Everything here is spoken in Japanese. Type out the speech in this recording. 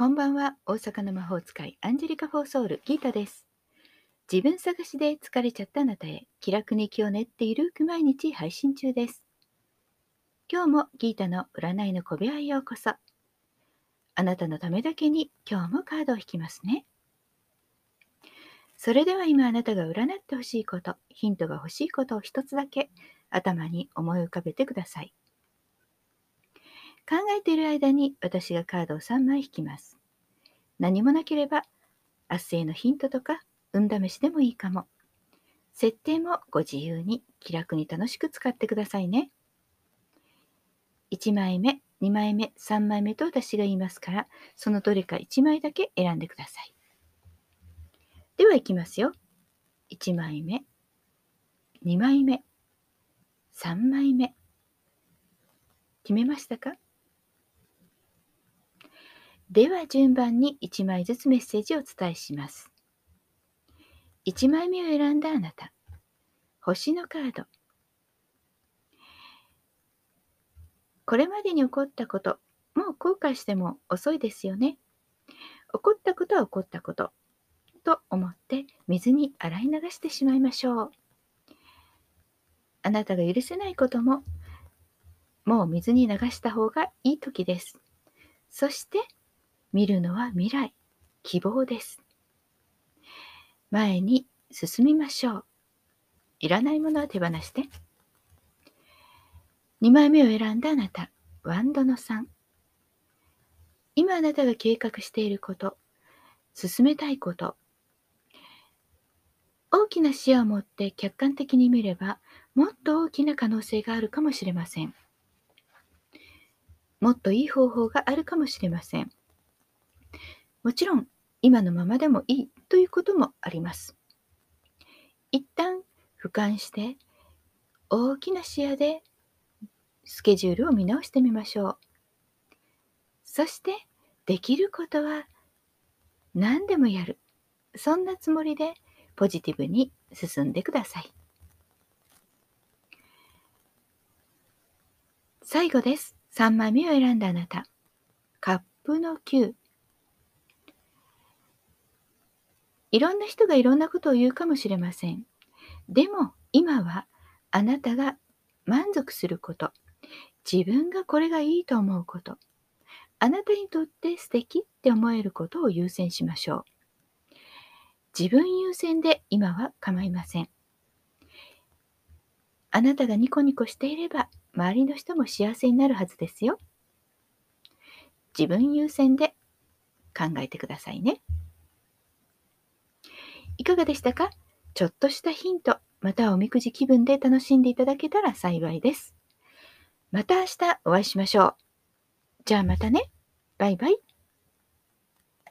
こんばんは。大阪の魔法使い、アンジェリカ・フォーソウル、ギータです。自分探しで疲れちゃったあなたへ、気楽に気を練ってゆるく毎日配信中です。今日もギータの占いの小部屋へようこそ。あなたのためだけに今日もカードを引きますね。それでは今あなたが占ってほしいこと、ヒントが欲しいことを一つだけ頭に思い浮かべてください。考えている間に私がカードを3枚引きます。何もなければ、明日へのヒントとか、運試しでもいいかも。設定もご自由に気楽に楽しく使ってくださいね。1枚目、2枚目、3枚目と私が言いますから、そのどれか1枚だけ選んでください。では行きますよ。1枚目、2枚目、3枚目。決めましたか？では順番に1枚ずつメッセージをお伝えします。1枚目を選んだあなた。星のカード。これまでに起こったこと、もう後悔しても遅いですよね。起こったことは起こったこと。と思って水に洗い流してしまいましょう。あなたが許せないことも、もう水に流した方がいい時です。そして、見るのは未来、希望です。前に進みましょう。いらないものは手放して。2枚目を選んだあなた、ワンドの3。今あなたが計画していること、進めたいこと、大きな視野を持って客観的に見れば、もっと大きな可能性があるかもしれません。もっといい方法があるかもしれません。もちろん今のままでもいいということもあります。一旦俯瞰して大きな視野でスケジュールを見直してみましょう。そしてできることは何でもやる。そんなつもりでポジティブに進んでください。最後です。3枚目を選んだあなた。カップの9。いろんな人がいろんなことを言うかもしれません。でも今はあなたが満足すること、自分がこれがいいと思うこと、あなたにとって素敵って思えることを優先しましょう。自分優先で今は構いません。あなたがニコニコしていれば周りの人も幸せになるはずですよ。自分優先で考えてくださいね。かがでしたか？ちょっとしたヒント、またおみくじ気分で楽しんでいただけたら幸いです。また明日お会いしましょう。じゃあまたね。バイバイ。